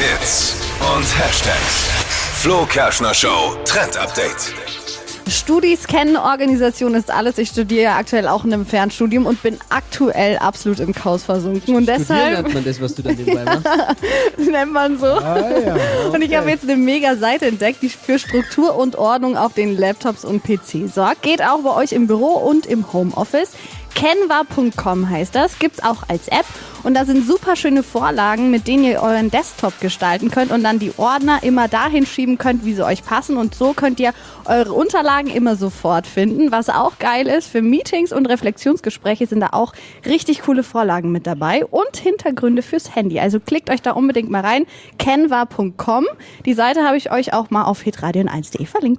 Hits und Hashtags. Flo Kerschner Show Trend Update. Studis kennen, Organisation ist alles. Ich studiere aktuell auch in einem Fernstudium und bin aktuell absolut im Chaos versunken. Und Studieren deshalb nennt man das, was du dann nebenbei machst. nennt man so. Und ich habe jetzt eine mega Seite entdeckt, die für Struktur und Ordnung auf den Laptops und PC sorgt. Geht auch bei euch im Büro und im Homeoffice. Canva.com heißt das, gibt's auch als App und da sind super schöne Vorlagen, mit denen ihr euren Desktop gestalten könnt und dann die Ordner immer dahin schieben könnt, wie sie euch passen und so könnt ihr eure Unterlagen immer sofort finden. Was auch geil ist, für Meetings und Reflexionsgespräche sind da auch richtig coole Vorlagen mit dabei und Hintergründe fürs Handy. Also klickt euch da unbedingt mal rein, canva.com. Die Seite habe ich euch auch mal auf hitradion1.de verlinkt.